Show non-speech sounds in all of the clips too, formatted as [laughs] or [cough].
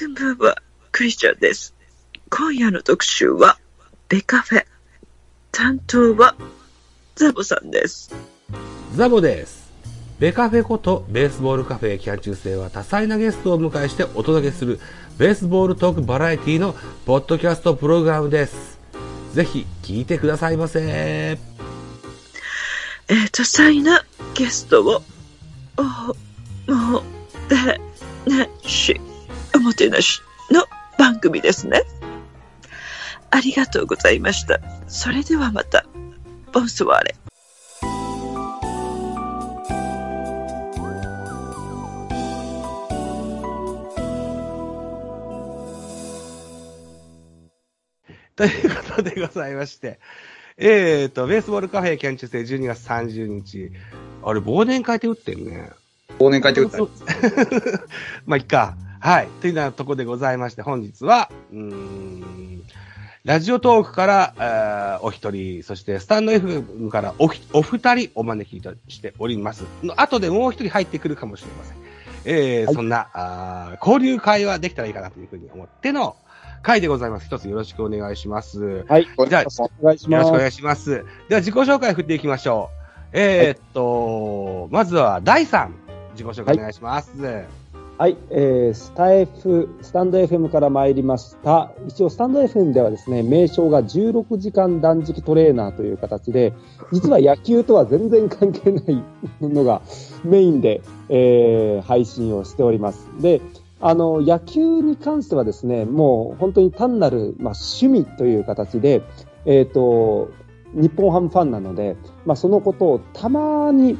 こんばんは、クリスチャンです。今夜の特集は、ベカフェ。担当は、ザボさんです。ザボです。ベカフェことベースボールカフェ期間中制は多彩なゲストをお迎えしてお届けするベースボールトークバラエティのポッドキャストプログラムです。ぜひ聞いてくださいませ。えー、多彩なゲストを、お、もてなし、おもてなしの番組ですね。ありがとうございました。それではまた、ボンスワーレ。ということでございまして、えーと、ベースボールカフェ期間中制12月30日、あれ忘年会って打ってんね。忘年会ってことまあ、いっか。はい。というようなところでございまして、本日は、うーん、ラジオトークから、えーお一人、そしてスタンド F からおひお二人お招きいたしております。の後でもう一人入ってくるかもしれません。えーそんなあー交流会はできたらいいかなというふうに思っての会でございます。一つよろしくお願いします。はい。じゃあお願いします。よろしくお願いします。では自己紹介振っていきましょう。えーっと、まずは第3、自己紹介お願いします。はい、はいえー、スタ F、スタンド FM から参りました。一応、スタンド FM ではですね、名称が16時間断食トレーナーという形で、実は野球とは全然関係ないのがメインで、えー配信をしております。で、あの、野球に関してはですね、もう本当に単なる、まあ、趣味という形で、えっ、と、日本ハムファンなので、まあ、そのことをたまに、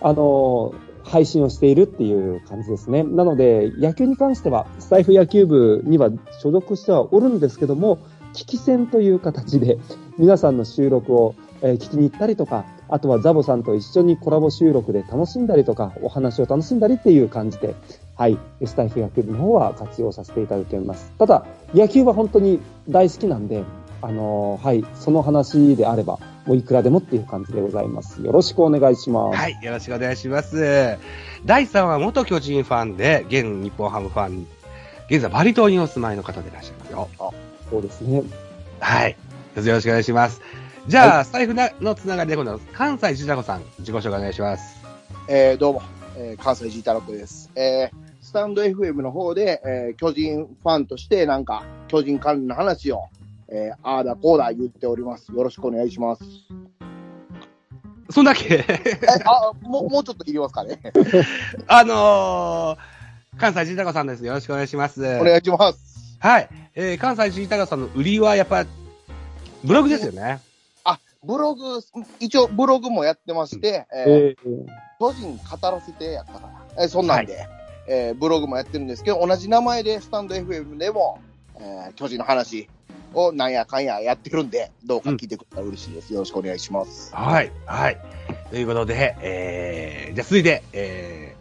あの、配信をしているっていう感じですね。なので、野球に関しては、スタイフ野球部には所属してはおるんですけども、聞き戦という形で、皆さんの収録を、聞きに行ったりとか、あとはザボさんと一緒にコラボ収録で楽しんだりとか、お話を楽しんだりっていう感じで、はい、スタイフ野球部の方は活用させていただいております。ただ、野球は本当に大好きなんで、あのーはい、その話であれば、もういくらでもっていう感じでございます。よろしくお願いします。はい、よろしくお願いします。第3は元巨人ファンで、現日本ハムファン、現在バリ島にお住まいの方でいらっしゃいますよ。そうですね。はい。よろしくお願いします。じゃあ、スタイフなのつながりで今度は関西ジダコさん、自己紹介お願いします。えーどうも、えー関西ジータロックです。えースタンド FM の方で、えー巨人ファンとして、なんか、巨人関連の話を、えーああだこうだ言っております。よろしくお願いします。そんだけ？え、あ、もう、もうちょっといりますかね。[laughs] あのー、関西ジダコさんです。よろしくお願いします。お願いします。はい。えー、関西ジダコさんの売りはやっぱ、ブログですよね。あ、ブログ、一応ブログもやってまして、えーえー巨人語らせてやったから、えーそんなんで、えーブログもやってるんですけど、同じ名前でスタンド FM でも、えー巨人の話をなんやかんややってるんで、どうか聞いてくれたら嬉しいです。よろしくお願いします。はい。はい。ということで、えー、じゃあ続いて、え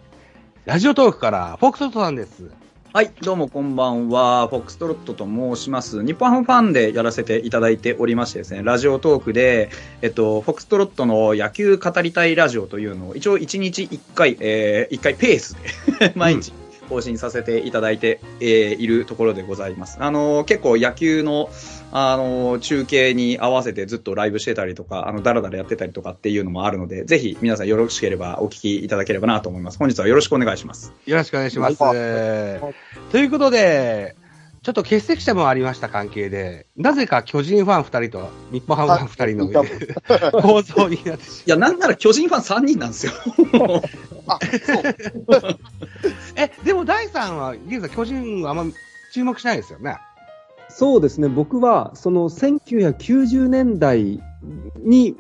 ー、ラジオトークから、フォックストロットさんです。はい、どうもこんばんは。フォックストロットと申します。日本ハムファンでやらせていただいておりましてですね、ラジオトークで、えっと、フォックストロットの野球語りたいラジオというのを、一応1日1回、えー、1回ペースで [laughs] 毎日更新させていただいて、えーいるところでございます。あのー結構野球の、あのー中継に合わせてずっとライブしてたりとか、あの、だらだらやってたりとかっていうのもあるので、ぜひ皆さんよろしければお聞きいただければなと思います。本日はよろしくお願いします。よろしくお願いします。はということで、ちょっと欠席者もありました関係で、なぜか巨人ファン2人と日本ハムファン2人の [laughs] 構造になってしいや、なんなら巨人ファン3人なんですよ。あ、そう。[laughs] え、でも第3は、現在巨人はあんま注目しないですよね。そうですね、僕はその1990年代に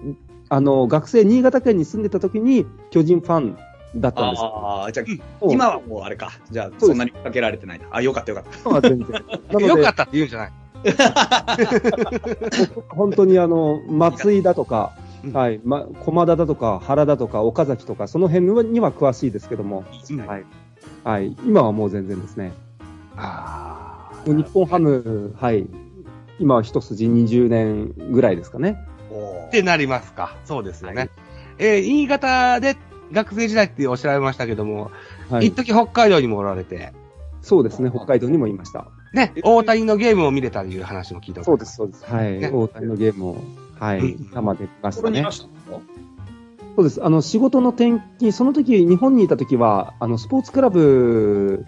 あの学生、新潟県に住んでた時に巨人ファンだったんですよ。ああ、じゃう今はもうあれか。じゃあ、そんなにかけられてないな。あ、よかったよかった。今は全然。よか、ったって言うんじゃない。[laughs] [laughs] 本当にあの松井だとかうん、はい、ま、駒田だとか、原だとか、岡崎とか、その辺には詳しいですけども、うん。はい、はい、今はもう全然ですね。あもう日本ハム、はい、今は一筋20年ぐらいですかね。ってなりますか。そうですよね。はい。えー新潟で学生時代っておっしゃられましたけども、はい。一時北海道にもおられて、そうですね、北海道にもいました。ね、大谷のゲームを見れたという話も聞いたそうです、そうです。はい。ね。大谷のゲームを、はいうん、生で見ましたねそうです。あの、仕事の転勤、その時、日本にいた時は、あの、スポーツクラブ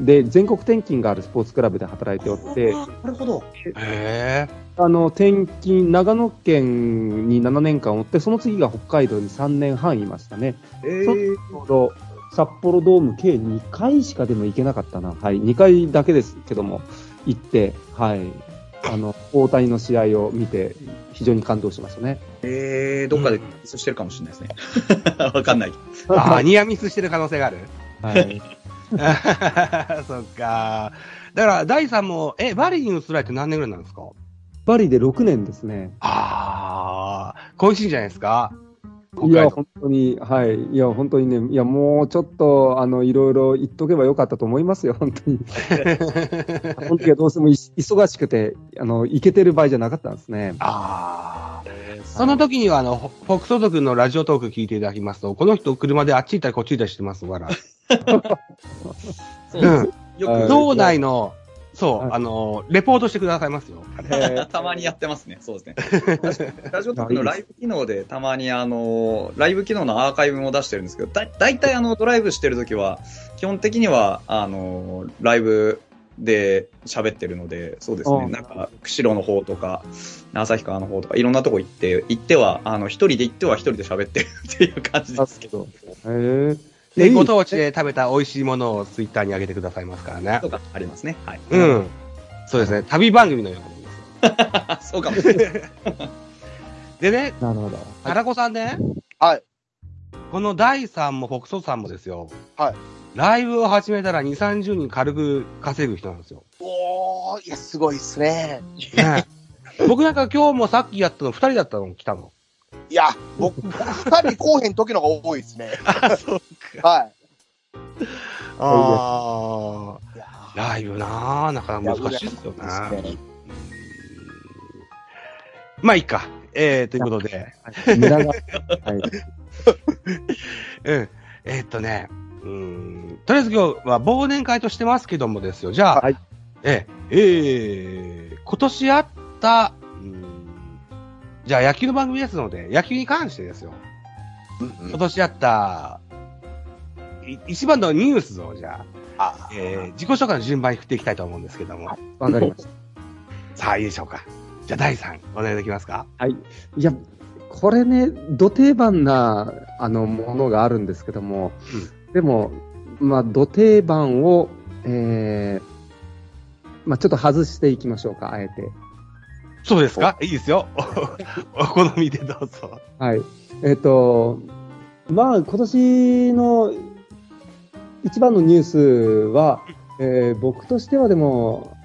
で、全国転勤があるスポーツクラブで働いておって、なるほど。へえ。あの、転勤、長野県に7年間おって、その次が北海道に3年半いましたね。えそちょうど、札幌ドーム計2回しかでも行けなかったな。はい。2回だけですけども、行って、はい。あの、大谷の試合を見て、非常に感動しましたね。えー、どっかでミスしてるかもしれないですね。[laughs] わかんない。ああ、ニアミスしてる可能性があるはい。[laughs] そっか。だから、ダイさんも、え、バリに移られて何年ぐらいなんですか？バリで6年ですね。ああ、恋しいんじゃないですかいや。本当に、はい。いや、本当にね、いや、もうちょっと、あの、いろいろ言っとけばよかったと思いますよ、本当に。その時はどうしてもい忙しくて、あの、行けてる場合じゃなかったんですね。ああ。その時には、あの、フォックソト君のラジオトーク聞いていただきますと、この人車であっち行ったりこっち行ったりしてますから。[laughs] そうですうん。はいよく、道内の、そう、はいあの、レポートしてくださいますよ。え [laughs] たまにやってますね。そうですね。[laughs] ラジオトークのライブ機能でたまにあの、ライブ機能のアーカイブも出してるんですけど、だだいたいあの、ドライブしてるときは、基本的には、あの、ライブで喋ってるので、そうですね。うんなんか、釧路の方とか、旭川の方とか、いろんなとこ行って、行っては、あの、一人で行っては一人で喋ってるっていう感じですけど、ー、えで、ご当地で食べた美味しいものをツイッターに上げてくださいますからねと。かありますね。はい。うん。そうですね。旅番組のようなもんです [laughs] そうかもしれない。[laughs] でね、なるほど。タラコさんね、はい。この第3もフォクソさんもですよ。はい。ライブを始めたら2、30人軽く稼ぐ人なんですよ。おー、いや、すごいっすね。ね僕なんか今日もさっきやったの2人だったの来たの。いや、僕、僕二人来おへん時の方が多いですね。あ、そうはあい。いやあ、ライブなあなかなか難しいですよね。まあいいか。えー、ということで。はい。[laughs] うん。えーっとね、うーん、とりあえず今日は忘年会としてますけどもですよ。じゃあ、はいええ、えー、今年あった、じゃあ野球の番組ですので、野球に関してですよ。うん今年あった、い一番のニュースをじゃあ、あえー、自己紹介の順番に振っていきたいと思うんですけども。わかりました。[laughs] さあ、いいでしょうか。じゃあ、第3、お願いできますか？はい。いや、これね、土定番な、あの、ものがあるんですけども、でも、まあ、土定番を、えー、まあ、ちょっと外していきましょうか、あえて。そうですか？いいですよ。お [laughs] お好みでどうぞ。はい。えっ、と、まあ、今年の一番のニュースは、えー僕としてはでも、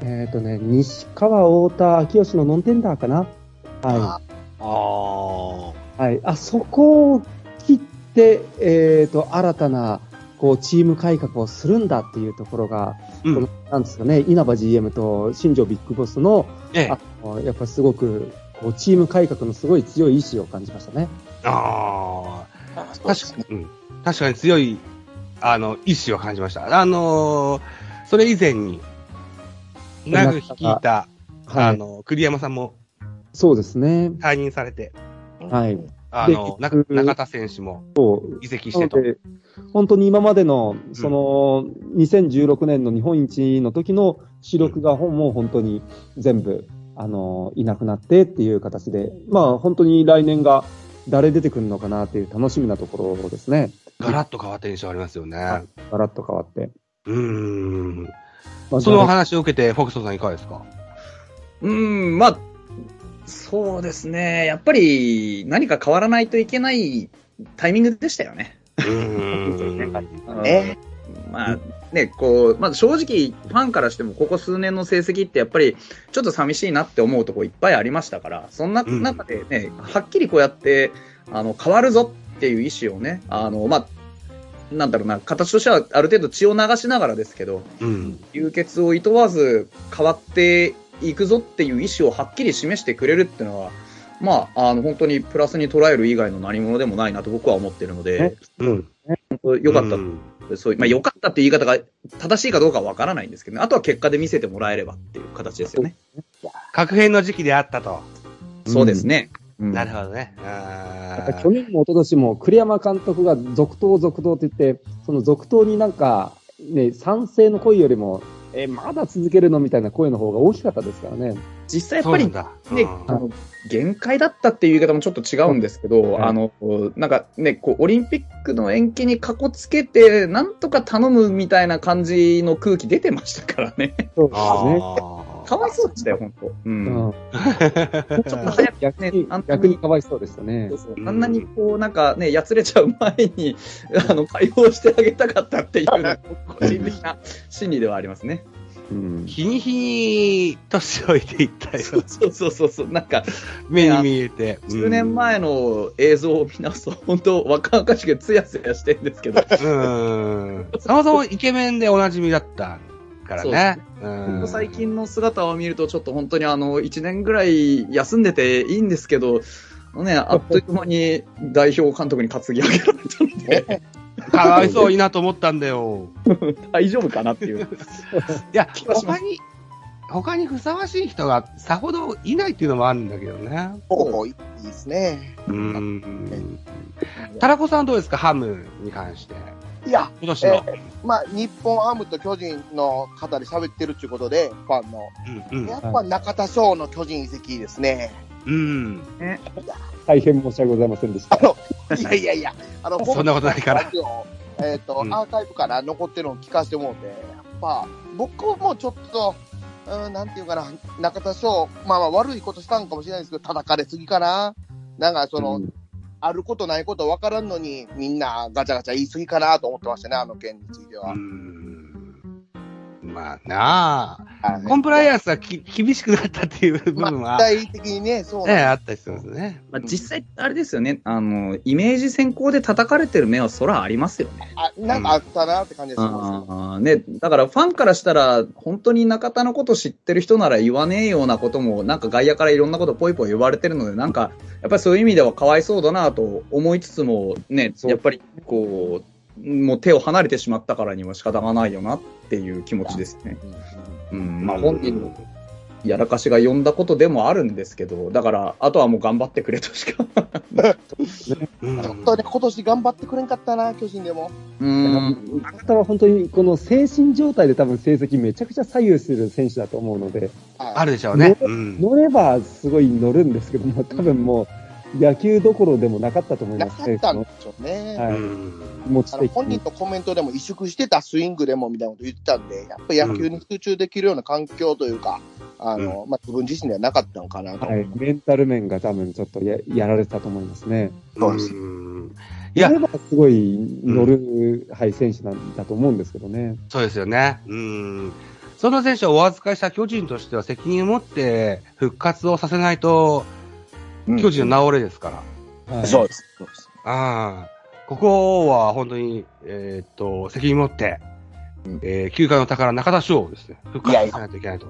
えっ、とね、西川太田秋吉のノンテンダーかな。はああ。い。はい。あそこを切って、えっ、と、新たな、こう、チーム改革をするんだっていうところが、うんこのなんですかね、稲葉 GM と新庄ビッグボスの、ええあ。のやっぱすごく、こう、チーム改革のすごい強い意志を感じましたね。ああ。確かに、うん。確かに強い、あの、意志を感じました。あのーそれ以前に、長く率いた、はい。あの、栗山さんもそうですね。退任されて、はい。あの、中田選手も。移籍してと。本当に今までの、その、2016年の日本一の時の主力がほんもう本当に全部、あの、いなくなってっていう形で、まあ本当に来年が誰出てくるのかなっていう楽しみなところですね。ガラッと変わった印象ありますよね。ガラッと変わって。うーん。まあその話を受けて、フォクソさんいかがですか？うーん、まあ、そうですね。やっぱり何か変わらないといけないタイミングでしたよね。ねまあね、こう、まあ正直ファンからしてもここ数年の成績ってやっぱりちょっと寂しいなって思うとこいっぱいありましたから、そんなうん中でね、はっきりこうやって、あの、変わるぞっていう意思をね、あの、まあ、なんだろうな、形としてはある程度血を流しながらですけど、うん。流血を厭わず変わっていくぞっていう意思をはっきり示してくれるっていうのは、まあ、あの、本当にプラスに捉える以外の何者でもないなと僕は思ってるので、うん。本当良かったうんそういう、まあ良かったっていう言い方が正しいかどうかはわからないんですけどね。あとは結果で見せてもらえればっていう形ですよね。確変の時期であったと。そうですね。うんなるほどね。あ去年も一昨年も栗山監督が続投続投って言って、その続投になんか、ね、賛成の声よりも、え、まだ続けるのみたいな声の方が大きかったですからね。実際やっぱり。ね、うんあの限界だったっていう言い方もちょっと違うんですけど、はいあの、なんかね、こう、オリンピックの延期にかこつけて、なんとか頼むみたいな感じの空気出てましたからね。そうですね。あかわいそうでしたよ、本当。う。うんん、ちょっと早くね逆に、逆にかわいそうでしたねそう。そううんあんなにこう、なんかね、やつれちゃう前に、あの、解放してあげたかったっていうのが、個人的な心理ではありますね。うん。日に日に年老いていったよ。そうそうそうそう。なんか、目に見えて。10年前の映像を見直すと、本当若々しくツヤツヤしてるんですけど、うん。そもそもイケメンでおなじみだったからね。最近の姿を見ると、ちょっと本当にあの、1年ぐらい休んでていいんですけど、ね、[laughs] あっという間に代表監督に担ぎ上げられたので、[laughs] かわいそういなと思ったんだよ。[laughs] 大丈夫かなっていう。いや、他に、他にふさわしい人がさほどいないっていうのもあるんだけどね。おーいいですね。うん。タラコさんどうですか？ハムに関して。いや、今年の。まあ、日本ハムと巨人の方で喋ってるっていうことで、ファンの。うんうんやっぱ中田翔の巨人移籍ですね。うん。大変申し訳ございませんでした。いやいやいや、あの、[laughs] そんなことないからえっ、と、うんアーカイブから残ってるのを聞かせてもらって、やっぱ、僕もちょっと、うん、なんていうかな、中田翔、まあまあ悪いことしたんかもしれないですけど、叩かれすぎかな。なんかその、うんあることないこと分からんのに、みんなガチャガチャ言い過ぎかなと思ってましたね、あの件については。うん。まあなあ、はいコンプライアンスがき厳しくなったっていう部分は、まあ、具体的にね、そうね、あったりするんですね。まあ、実際、あれですよね、あの、イメージ先行で叩かれてる目はそらありますよね。あなんかあったなって感じがします。あーね、だからファンからしたら、本当に中田のこと知ってる人なら言わねえようなことも、なんか外野からいろんなことポイポイ言われてるので、なんか、やっぱりそういう意味ではかわいそうだなと思いつつも、ね、やっぱりこう、もう手を離れてしまったからには仕方がないよなっていう気持ちですね。うん、まあ本人のやらかしが呼んだことでもあるんですけど、だから、あとはもう頑張ってくれとしか。うん本当に今年頑張ってくれんかったな、巨人でも。うん。中田は本当にこの精神状態で多分成績めちゃくちゃ左右する選手だと思うので、はいあるでしょうね。うん乗ればすごい乗るんですけども、多分もう野球どころでもなかったと思いなますね。かったんでしょうね。はいうん持ち本人。のコメントでも萎縮してたスイングでもみたいなこと言ってたんで、やっぱり野球に集中できるような環境というか、あの、まあ、自分自身ではなかったのかなと。はい、メンタル面が多分ちょっとややられてたと思いますね。そうですうんいやすごい乗る、はい、選手なんだと思うんですけどね。そうですよね。うん。その選手をお預かりした巨人としては責任を持って復活をさせないと、巨人の治れですから。はい、そうです。そうです。ああ。ここは本当に、えーっと、責任持って、うんえー、休暇の宝中田翔をですね、復活させないといけないと。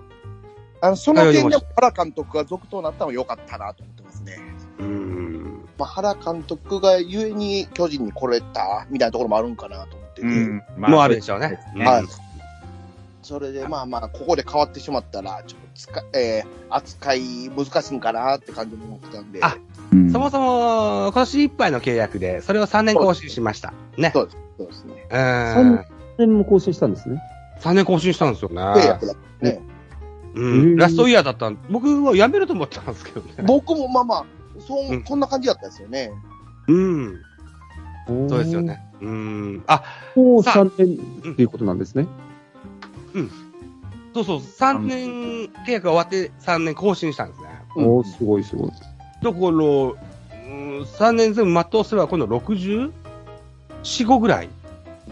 あの、その点でも原監督が続投になったのは良かったなと思ってますね。うん。まあ、原監督がゆえに巨人に来れたみたいなところもあるんかなと思ってて。うん。もうあるでしょうね。うんはい。それで、まあまあ、ここで変わってしまったら、ちょっとつか、えー、扱い難しいんかなって感じも思ってたんで。あそもそも、今年いっぱいの契約で、それを3年更新しました。ね。そうです。そうですね。うん。3年も更新したんですね。3年更新したんですよ契ね。約だったね。うん。うんラストイヤーだったん僕は辞めると思ったんですけどね。[laughs] 僕もまあまあ、そう、うんこんな感じだったですよね。うん。そうですよ。ね。うん。あ、もうさあ3年っていうことなんですね。そうそう、3年契約が終わって3年更新したんですね。うんおーすごいすごい。だから、うん、3年全部全うすれば今度 64?5 ぐらい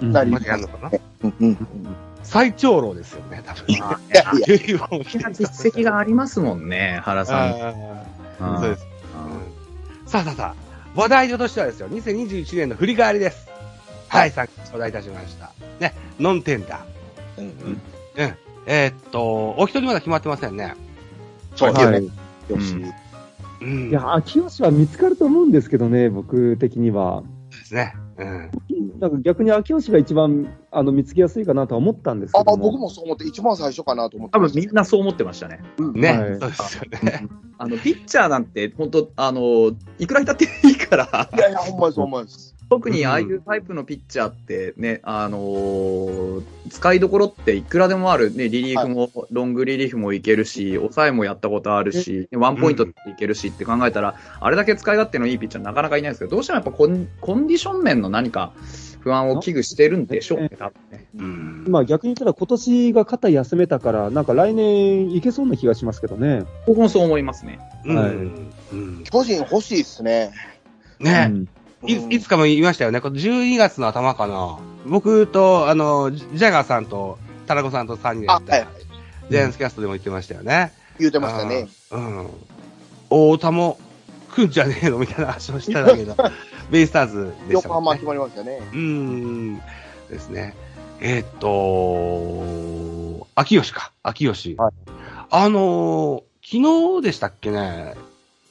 なりまでやるのかなうんうん。最長老ですよね、多分。いやいや、実績がありますもんね、原さん。そうです。うんさあさあさあ、話題としてはですよ、2021年の振り返りです。はい、さっき頂戴いたしました。ね、ノンテンダー。うんうん。うん。えーっと、お一人まだ決まってませんね。そうはね。い。よし。うん。いや、秋吉は見つかると思うんですけどね、僕的には。ですね。うん。なんか逆に秋吉が一番あの見つけやすいかなとは思ったんですけあ、ども。僕もそう思って、一番最初かなと思って多ました。分みんなそう思ってましたね。ね、はいそうですよね。あの、ピッチャーなんて、本当あの、いくらだっていいからい、やいや、ほんまにそう思います。特にああいうタイプのピッチャーってね、あのー使いどころっていくらでもある。ね、リリーフも、ロングリリーフもいけるし、抑えもやったことあるし、ワンポイントっていけるしって考えたら、あれだけ使い勝手のいいピッチャーなかなかいないですけど、どうしてもやっぱコンコンディション面の何か不安を危惧してるんでしょうね、多分ね。うんまあ逆に言ったら今年が肩休めたから、なんか来年いけそうな気がしますけどね。僕もそう思いますね。うんはいうん巨人欲しいっすね。ね、うんいいつかも言いましたよね。この12月の頭かな。僕と、あの、ジジャガーさんと、タラコさんと3人でやあ、った、はいはい。ジャイアンツキャストでも言ってましたよね。言うてましたね。うん。太田も来んじゃねえの？みたいな話をしたんだけど、[laughs] ベイスターズでしたね横浜決。まりましたね。うーん。ですね。えーっと、秋吉か。秋吉。はいあのー昨日でしたっけね、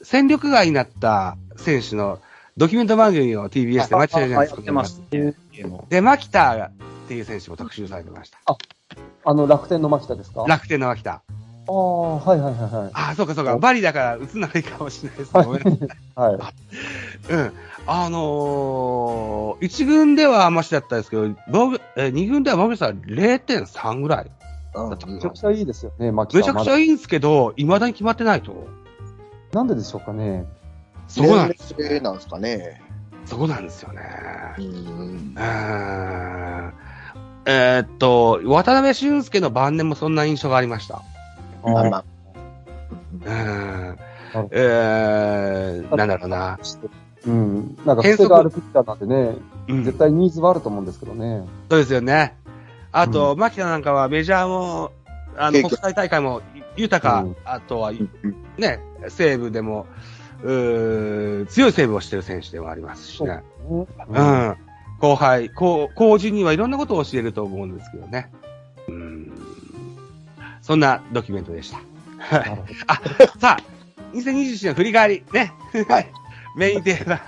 戦力外になった選手のドキュメント番組を TBS で待ち合いじゃないですか。やってます。で、牧田っていう選手も特集されてました。あの楽天の牧田ですか？楽天の牧田。ああ、はいはいはいはい。ああ、そうかそうか。バリだから打つならいいかもしれないですね。ごめんなさい [laughs] はい。うん。あのー、一軍ではマシだったですけど、えー二軍では防御率は0.3ぐらい。うんめちゃくちゃいいですよね、牧田めちゃくちゃい。いいんですけど、未だに決まってないと。なんででしょうかね。そこなんです年齢なんですかね。そこなんですよね。うん。えーっと、渡辺俊介の晩年もそんな印象がありました。まあまあ。うーん。えー、なんだろうな。うん。なんか、癖があるピッチャーなんでね、うん絶対ニーズはあると思うんですけどね。そうですよね。あと、う牧田なんかはメジャーも、あの、国際大会も豊か、うんあとは、ね、西武でも、うー強いセーブをしてる選手でもありますしね。ううん。後輩、後、後人にはいろんなことを教えると思うんですけどね。うん。そんなドキュメントでした。なるほど [laughs] あ、さあ、2021年振り返り、ね。はい。[laughs] メインテーマ。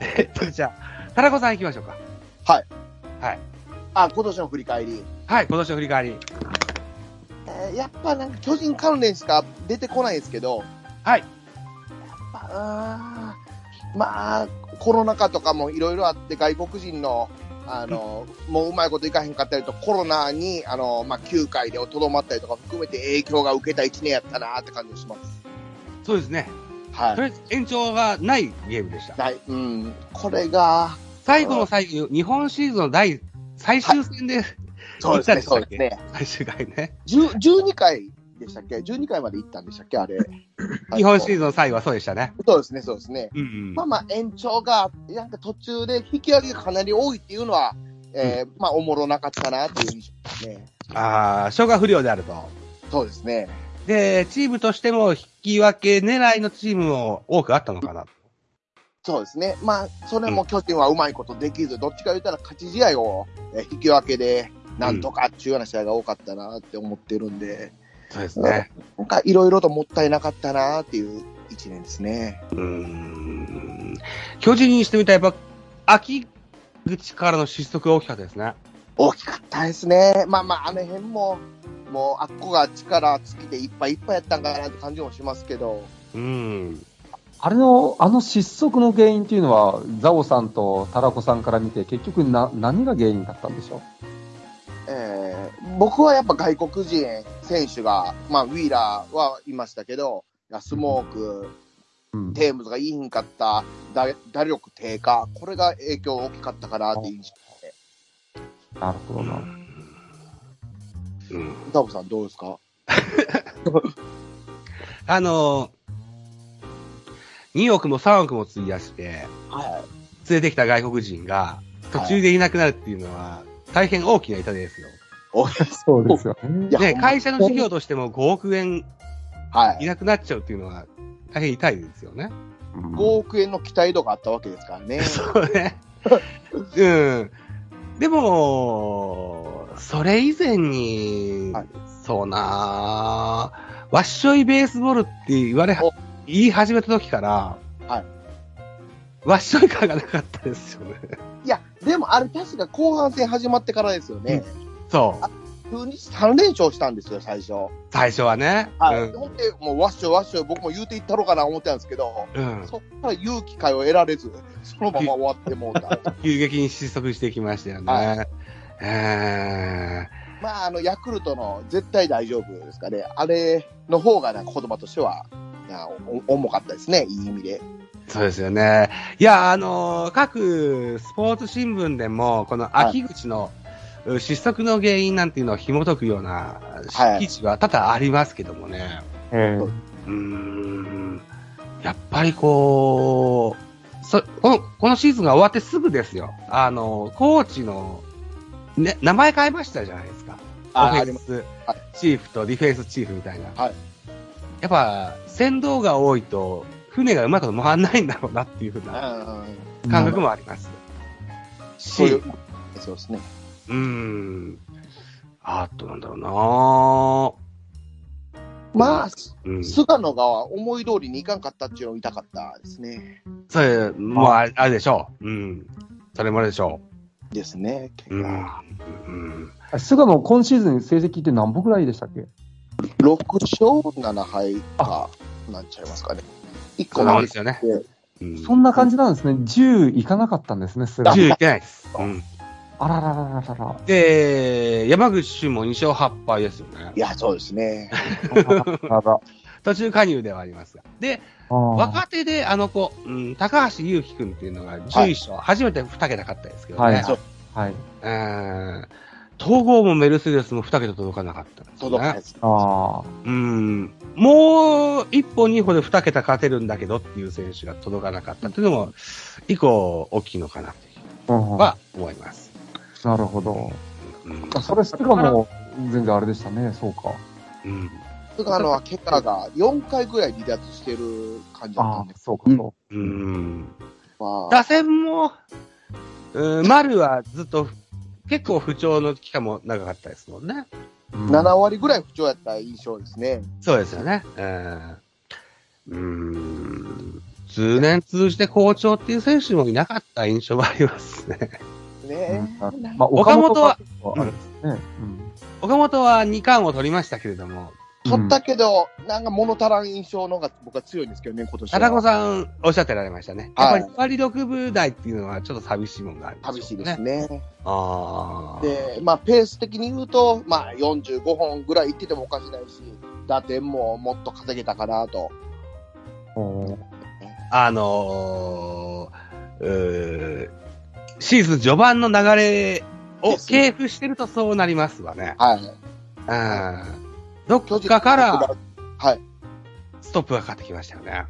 [laughs] えっと、じゃあ、タラコさん行きましょうか。はい。はい。あ、今年の振り返り。はい、今年の振り返り。えーやっぱなんか巨人関連しか出てこないですけど、はい。あーまあ、コロナ禍とかもいろいろあって外国人の、あの、[laughs] もううまいこといかへんかったりと、コロナに、あの、まあ、9回でとどまったりとか含めて影響が受けた1年やったなって感じがします。そうですね。はいと。りあえず延長がないゲームでした。はい。うん。これが、最後の最後、日本シリーズの第、最終戦で、そうですね、そうですね。最終回ね。10 12回でしたっけ ?12 回まで行ったんでしたっけ？あれ。[laughs] 日本シリーズの最後はそうでしたね。そうですね、そうですね。うんうんまあまあ延長が、なんか途中で引き上げがかなり多いっていうのは、えーまあおもろなかったなっていう印象ですね。ああ、消化不良であると。そうですね。で、チームとしても引き分け狙いのチームも多くあったのかな。そうですね。まあ、それも巨人はうまいことできず、どっちか言ったら勝ち試合をえー引き分けで、なんとかっていうような試合が多かったなって思ってるんで、そうですね。なんかいろいろともったいなかったなっていう一年ですね。うーん。巨人にしてみたらやっぱ、秋口からの失速が大きかったですね。大きかったですね。まあまあ、あの辺も、もう、あっこが力尽きていっぱいいっぱいやったんかなって感じもしますけど、うん。あれの、あの失速の原因っていうのは、ザオさんとタラコさんから見て、結局な、何が原因だったんでしょえー僕はやっぱ外国人選手が、まあ、ウィーラーはいましたけど、いやスモーク、ううん。テームズがいいひんかった打打力低下、これが影響大きかったかなっていう印象で。なるほどな。うん。ダブさんどうですか？[laughs] あのー、2億も3億も費やして、は連れてきた外国人が途中でいなくなるっていうのは、大変大きな痛手ですよ。そうですよねね、会社の事業としても5億円はいい。なくなっちゃうっていうのは、大変痛いですよね。うん5億円の期待度があったわけですからね。そうね。うん。でも、それ以前に、はいそうなわっしょいベースボールって言われお、言い始めた時から、はいわっしょい感がなかったですよね。いや、でもあれ確か後半戦始まってからですよね。そう。中日3連勝したんですよ、最初。最初はね。はい。うんほんで、もうわっしょいわっしょい僕も言うていったろうかな思ってたんですけど、うん。そっから勇気会を得られず、そのまま終わってもうた。[laughs] 急激に失速していきましたよね。はえまあ、あの、ヤクルトの絶対大丈夫ですかね。あれの方がなんか言葉としては、重かったですね、いい意味で。ーそうですよね。いや、あのー各スポーツ新聞でも、この秋口の、う失速の原因なんていうのを紐解くようなはい記事は多々ありますけどもね。ええうーん。やっぱりこう、そこの、このシーズンが終わってすぐですよ。あの、コーチの、ね、名前変えましたじゃないですか。あオフェありまンスはいチーフとディフェンスチーフみたいな。はいやっぱ、船頭が多いと、船がうまく回らないんだろうなっていうふうなうん感覚もあります。しそういう、そうですね。うーん。あとなんだろうなまあ、うん。菅野が思い通りにいかんかったっていうのを痛かったですね。それ、もうあれあれでしょう。うん。それもあれでしょですね、う。うん。うん。菅野、今シーズン成績って何本ぐらいでしたっけ？6勝7敗か、なんちゃいますかね。1そんなもん個なんですよね。そんな感じなんですね。10いかなかったんですね、菅野。10いけないです。うん。あらららららら。で、山口俊も2勝8敗ですよねい。や、そうですね。あら途中加入ではありますが。で、若手であの子、うん、高橋祐希君っていうのが11勝、初めて2桁勝ったですけどね。はいそうはい。うん統合もメルセデスも2桁届かなかったんですよね。届かないです。ああ。うん。もう一歩二歩で2桁勝てるんだけどっていう選手が届かなかったっていうのも、以降大きいのかなとうんは思います。なるほど。うん。あそれ、菅野も全然あれでしたね、そうか。うん。菅野は結果が4回ぐらい離脱してる感じだったんで、、そうか、うんそうん。まあ、打線も、うん、丸はずっと結構不調の期間も長かったですもんね。う。うん7割ぐらい不調やった印象ですね。そうですよね。うん。うん。通年通じて好調っていう選手もいなかった印象はありますね。ねうんまあ、岡本はあれですね。岡本は2冠を取りましたけれども、取ったけど、なんか物足らん印象の方が僕は強いんですけどね、今年は。田中さんおっしゃってられましたね。やっはいぱり2割6分台っていうのはちょっと寂しいものがあるん寂しいですね。ね。ああ。で、まあ、ペース的に言うと、まあ、45本ぐらいいっててもおかしないし、打点ももっと稼げたかなと。うんうんあのー、シーズン序盤の流れをね系譜してるとそうなりますわね。はい。うん。どっかからはい。ストップがかかってきましたよね。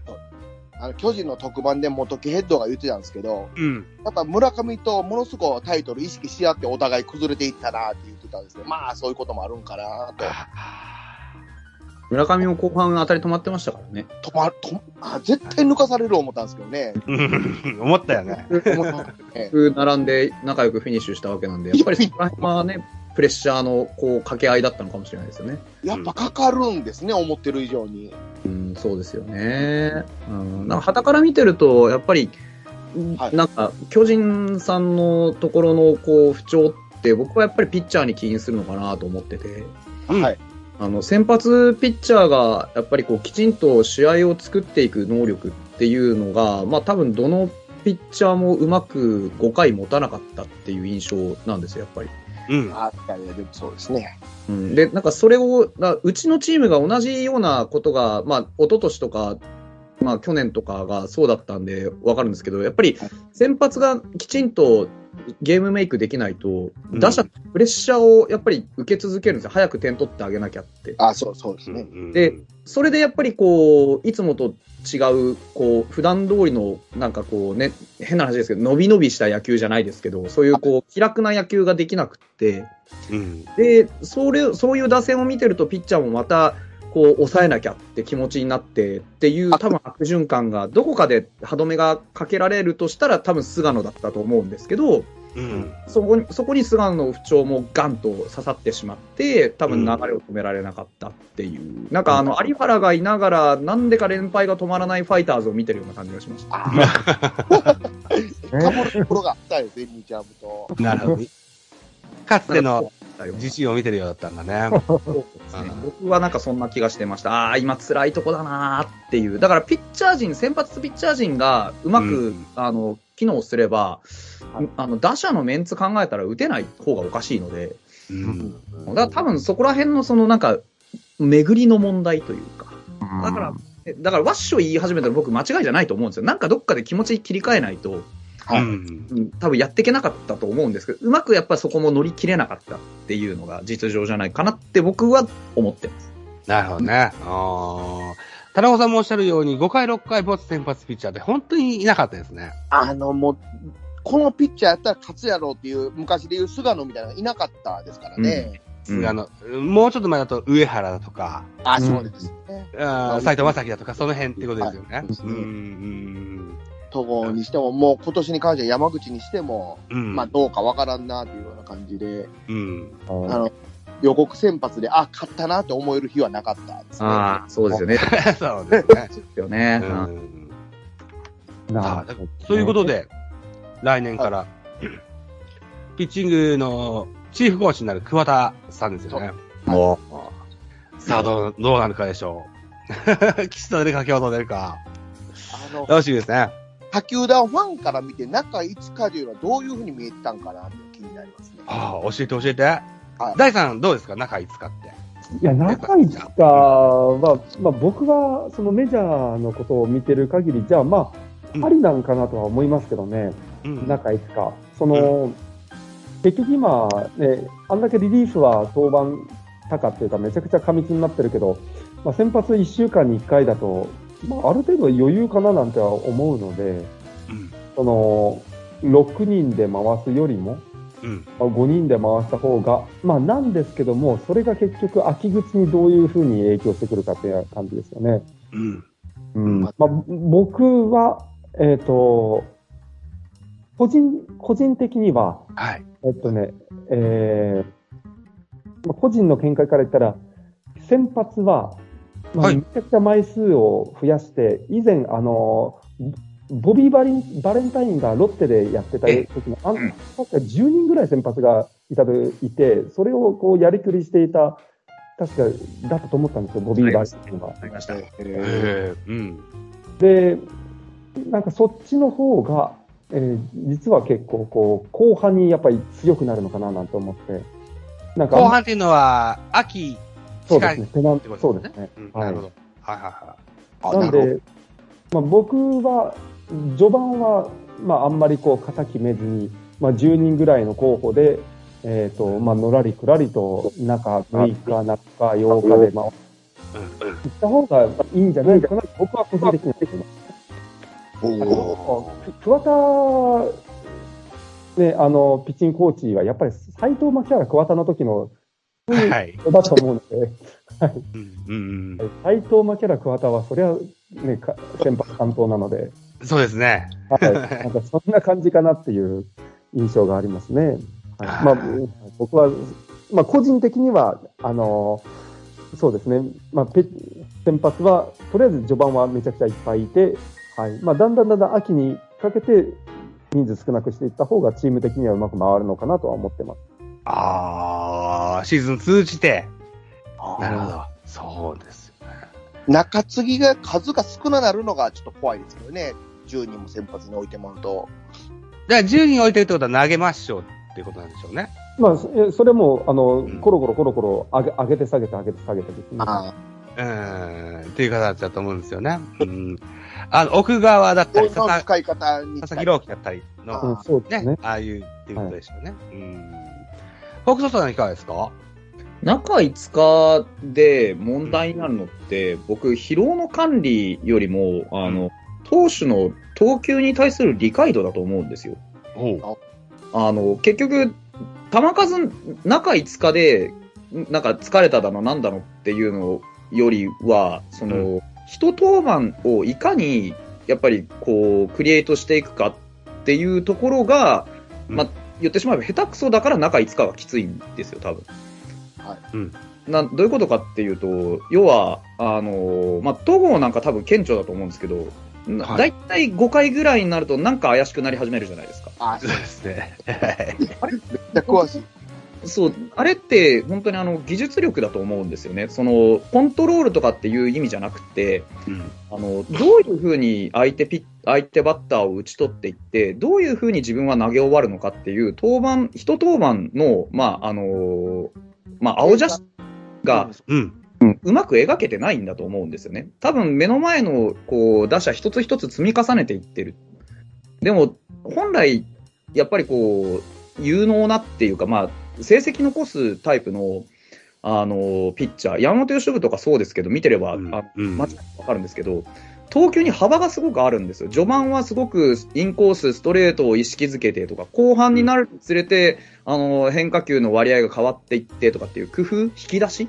あの、巨人の特番で元木ヘッドが言ってたんですけど、うん。やっぱ村上とものすごくタイトル意識し合ってお互い崩れていったなって言ってたんですね。まあ、そういうこともあるんかなと。[laughs] 村上も後半当たり止まってましたからね。止まる、止まあ、絶対抜かされる思ったんですけどね。うん [laughs] 思ったよね。[laughs] 並んで仲良くフィニッシュしたわけなんで、やっぱりそこら辺はね、プレッシャーのこう掛け合いだったのかもしれないですよね。やっぱかかるんですね、思ってる以上に。うん、そうですよね。うん、なんか旗から見てると、やっぱり、はいなんか、巨人さんのところのこう不調って、僕はやっぱりピッチャーに起因するのかなと思ってて、うんはい。あの、先発ピッチャーが、やっぱりこう、きちんと試合を作っていく能力っていうのが、まあ多分どのピッチャーもうまく5回持たなかったっていう印象なんですよ、やっぱり。うん。あ、いやいや、でもそうですね。うん、で、なんかそれを、だうちのチームが同じようなことが、まあ、一昨年とか、まあ、去年とかがそうだったんで、わかるんですけど、やっぱり先発がきちんとゲームメイクできないと、うん打者、プレッシャーをやっぱり受け続けるんですよ。早く点取ってあげなきゃって。あ、そう、そうですね。でそれでやっぱりこう、いつもと違う、こう、普段通りの、なんかこうね、変な話ですけど、伸び伸びした野球じゃないですけど、そういうこう、気楽な野球ができなくって、うん。で、それ、そういう打線を見てると、ピッチャーもまた、こう、抑えなきゃって気持ちになってっていう、多分悪循環が、どこかで歯止めがかけられるとしたら、多分菅野だったと思うんですけど、うん。そこに、そこに菅野の不調もガンと刺さってしまって、多分流れを止められなかったっていう。なんかあの、有原がいながら、なんでか連敗が止まらないファイターズを見てるような感じがしました。かぶ [laughs] るところがあったよ、ベンニチャームと。なるほど。かつてのだよ自信を見てるようだったんだね。[laughs] 僕はなんかそんな気がしてました。ああー、今辛いとこだなーっていう。だからピッチャー陣、先発ピッチャー陣がうまく、うんあの、機能すれば、あの、打者のメンツ考えたら打てない方がおかしいので、うん。だから多分そこら辺のそのなんか、巡りの問題というか。だから、えだからワッショイ言い始めたら僕間違いじゃないと思うんですよ。なんかどっかで気持ち切り替えないと、はいうんうん多分やっていけなかったと思うんですけど、うまくやっぱりそこも乗り切れなかったっていうのが実情じゃないかなって僕は思ってます。なるほどね。あー田中さんもおっしゃるように、5回、6回、ボツ先発ピッチャーで本当にいなかったですね。あの、もう、このピッチャーやったら勝つやろうっていう、昔でいう菅野みたいなのがいなかったですからね。うんあの、もうちょっと前だと上原だとか、あ、うんそうですね。あー斎藤正樹だとか、その辺ってことですよね。はいうん、うん、戸郷にしても、もう今年に関しては山口にしても、うん。まあどうかわからんなっていうような感じで、うん。あの、予告先発で、あ、勝ったなって思える日はなかったですね。ああ、そうですよね。[laughs] そうですね。ですよね。ううんん。なるほどそういうことで、来年から、ピッチングのチーフコーチになる桑田さんですよね。もさあ、どう、どうなるかでしょう。[laughs] 岸と出るか、京都出るか。楽しみですね。他球団ファンから見て中5日というのはどういうふうに見えてたんかなって気になりますね。ああ、教えて教えて。はい大さん、どうですか？中5日って。いや、中市かは、まあ、僕はそのメジャーのことを見てる限り、じゃあ、まうんあ、ありなんかなとは思いますけどね、うん中5日。その、結局今、ね、あんだけリリーフは登板高っていうか、めちゃくちゃ過密になってるけど、まあ、先発1週間に1回だと、まあ、ある程度余裕かななんては思うので、うん。その、6人で回すよりも、うん。まあ5人で回した方が、まあなんですけども、それが結局秋口にどういうふうに影響してくるかっていう感じですよね。うん。うん。まあ僕は、えっ、と、個人、個人的には、はい。えっとね、えーまあ、個人の見解から言ったら、先発は、まあ、はいめちゃくちゃ枚数を増やして、以前、あの、ボビーバリンバレンタインがロッテでやってたえ時の、あんうん確か10人ぐらい先発がいたといて、それをこうやりくりしていた、確かだったと思ったんですよ、ボビーバレンタインが。ありました。へえ。うん。で、なんかそっちの方が、えー実は結構こう、後半にやっぱり強くなるのかななんて思って。なんか、後半っていうのは、秋、そうですね。ペナンってことそうですね。うんはいなるほど。はいはいはあなんで、まあ、僕は、序盤は、まあ、あんまりこう、型決めずに、まあ、10人ぐらいの候補で、えっ、と、まあ、のらりくらりと、中6日、中8日で、まあ。行った方がいいんじゃないかな、僕は個人的には思いま桑田、ね、あの、ピッチングコーチは、やっぱり斎藤牧原桑田の時の、はい。だと思うので、うん。うん。斎藤牧原桑田は、そりゃ、ね、か先発担当なので、そうですね。はい、なんかそんな感じかなっていう印象がありますね。はい、まあ、僕は、まあ、個人的には、あのそうですね、まあ、ペ先発は、とりあえず序盤はめちゃくちゃいっぱいいて、はいまあ、だんだんだんだん秋にかけて人数少なくしていった方がチーム的にはうまく回るのかなとは思ってます。ああ、シーズン通じて。なるほど。そうですよね。中継ぎが数が少ななるのがちょっと怖いですけどね。10人も先発に置いてもらうと。じゃあ10人置いてるってことは投げましょうっていうことなんでしょうね。まあ、そそれも、あのん、コロコロコロコロ上げ上げて下げて上げて下げてですね。あうん。っていう形だと思うんですよね。うん。あの、奥川だったり、の佐々木朗希だったりの、うん、そうですね。、ねああいうっていうことでしょうね。うん。フォークソフトさんいかがですか？中5日で問題になるのって、僕、疲労の管理よりも、あの、投手の投球に対する理解度だと思うんですよ。あの、結局、球数、中5日で、なんか疲れただの、なんだのっていうのよりは、その、一登板をいかに、やっぱり、こう、クリエイトしていくかっていうところが、うん。まあ、言ってしまえば下手くそだから中5日はきついんですよ、多分。うん。などういうことかっていうと、要は、あの、まあ、戸郷なんか多分顕著だと思うんですけど、はいだいたい5回ぐらいになるとなんか怪しくなり始めるじゃないですか。あ、そうですね。[laughs] はいめっちゃ詳しい。そう、あれって本当にあの技術力だと思うんですよね。その、コントロールとかっていう意味じゃなくて、うんあの、どういうふうに相手ピッ、相手バッターを打ち取っていって、どういうふうに自分は投げ終わるのかっていう、登板、一登板の、まあ、あのまあ、青写真が、うん。うんうまく描けてないんだと思うんですよね。多分目の前のこう打者一つ一つ積み重ねていってる。でも、本来、やっぱりこう、有能なっていうか、まあ、成績残すタイプの、あの、ピッチャー、山本由伸とかそうですけど、見てれば、うんあうん。間違いなくわかるんですけど、投球に幅がすごくあるんですよ。序盤はすごくインコース、ストレートを意識づけてとか、後半になるにつれて、あの、変化球の割合が変わっていってとかっていう工夫、引き出し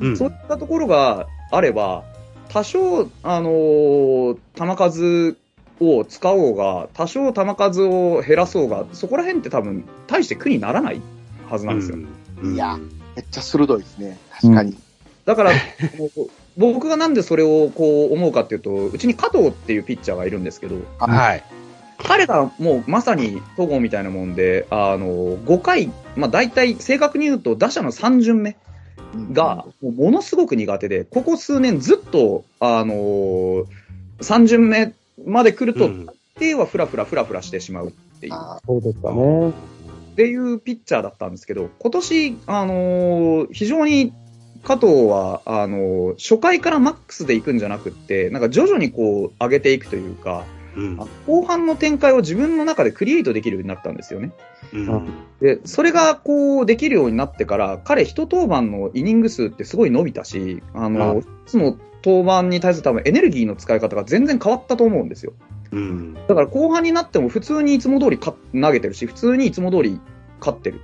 うん。そういったところがあれば、多少、あのー球数を使おうが、多少球数を減らそうが、そこら辺って多分、大して苦にならないはずなんですよ。うんいやめっちゃ鋭いですね。確かに。だから、[laughs] 僕がなんでそれをこう思うかっていうと、うちに加藤っていうピッチャーがいるんですけど、はい。彼がもうまさに戸郷みたいなもんで、あの、5回、まあ大体正確に言うと打者の3巡目が、もうものすごく苦手で、ここ数年ずっと、あのー、3巡目まで来ると、うん大抵はフラフラフラフラしてしまうっていう、そうですかね。ていうピッチャーだったんですけど、今年、あのー非常に加藤は、あのー初回からマックスで行くんじゃなくって、なんか徐々にこう上げていくというか、うんあ後半の展開を自分の中でクリエイトできるようになったんですよね。うんで、それがこうできるようになってから、彼一登板のイニング数ってすごい伸びたし、ああの、一つの登板に対する多分エネルギーの使い方が全然変わったと思うんですよ。うんだから後半になっても普通にいつも通りか投げてるし、普通にいつも通り勝ってる。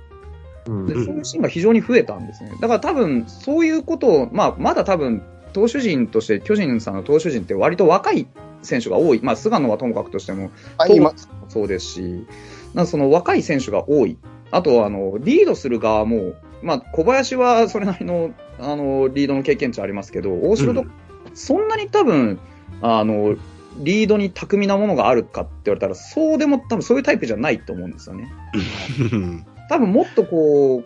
うんでうんそういうシーンが非常に増えたんですね。だから多分、そういうことを、まあ、まだ多分、投手陣として、巨人さんの投手陣って割と若い選手が多い。まあ、菅野はともかくとしても、あ、今、そうですし、なんかその若い選手が多い。あと、あの、リードする側も、まあ、小林はそれなりの、あの、リードの経験値ありますけど、大城と、うんそんなに多分、あの、リードに巧みなものがあるかって言われたら、そうでも多分そういうタイプじゃないと思うんですよね。多分もっとこう、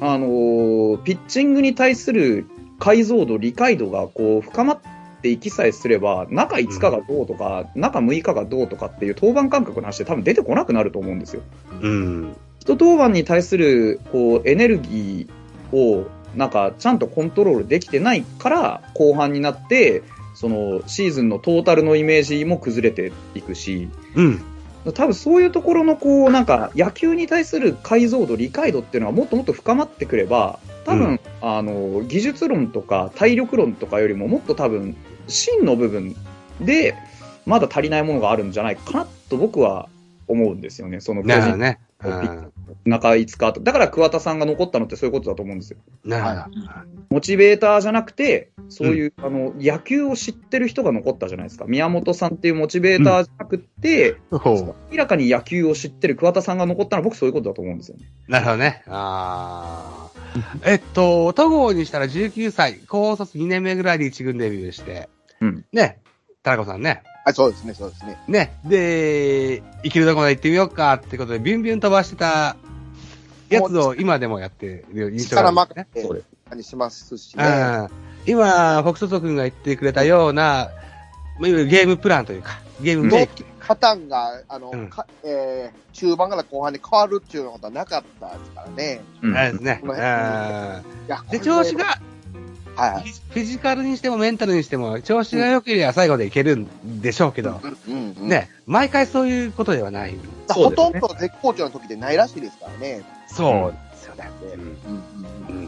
あのーピッチングに対する解像度、理解度がこう深まっていきさえすれば、中5日がどうとか、中6日がどうとかっていう登板感覚の話って多分出てこなくなると思うんですよ。うん一登板に対するこうエネルギーをなんかちゃんとコントロールできてないから後半になってそのシーズンのトータルのイメージも崩れていくしうん多分そういうところのこうなんか野球に対する解像度理解度っていうのはもっともっと深まってくれば多分、うんあの技術論とか体力論とかよりももっと多分芯の部分でまだ足りないものがあるんじゃないかなと僕は思うんですよね。その巨人なるほどね。ピッ中5日と。だから桑田さんが残ったのってそういうことだと思うんですよ。なるモチベーターじゃなくて、そういう、あの、野球を知ってる人が残ったじゃないですか。宮本さんっていうモチベーターじゃなくて、ほど。明らかに野球を知ってる桑田さんが残ったのは僕そういうことだと思うんですよね。なるほどね。ああ。えっと、戸郷にしたら19歳、高卒2年目ぐらいで一軍デビューして、うんね、田中さんね。あ、そうですね、そうですね。ね、で、生きるとこまで行ってみようかってことで、ビュンビュン飛ばしてたやつを今でもやってる印象があ力るんですね。任せそうです。にしますしね。うん今、フォクソト君が言ってくれたような、まあいわゆるゲームプランというか、ゲームメイク。パターンが、あの、うんかえー、中盤から後半に変わるっていうようなことはなかったですからね。うんあれですね。うん辺いやで、調子、が、はい。フィジカルにしてもメンタルにしても、調子が良ければ最後でいけるんでしょうけど、うんうん、ね、毎回そういうことではない。ねほとんど絶好調の時でないらしいですからね。そうですよね。うんうんうん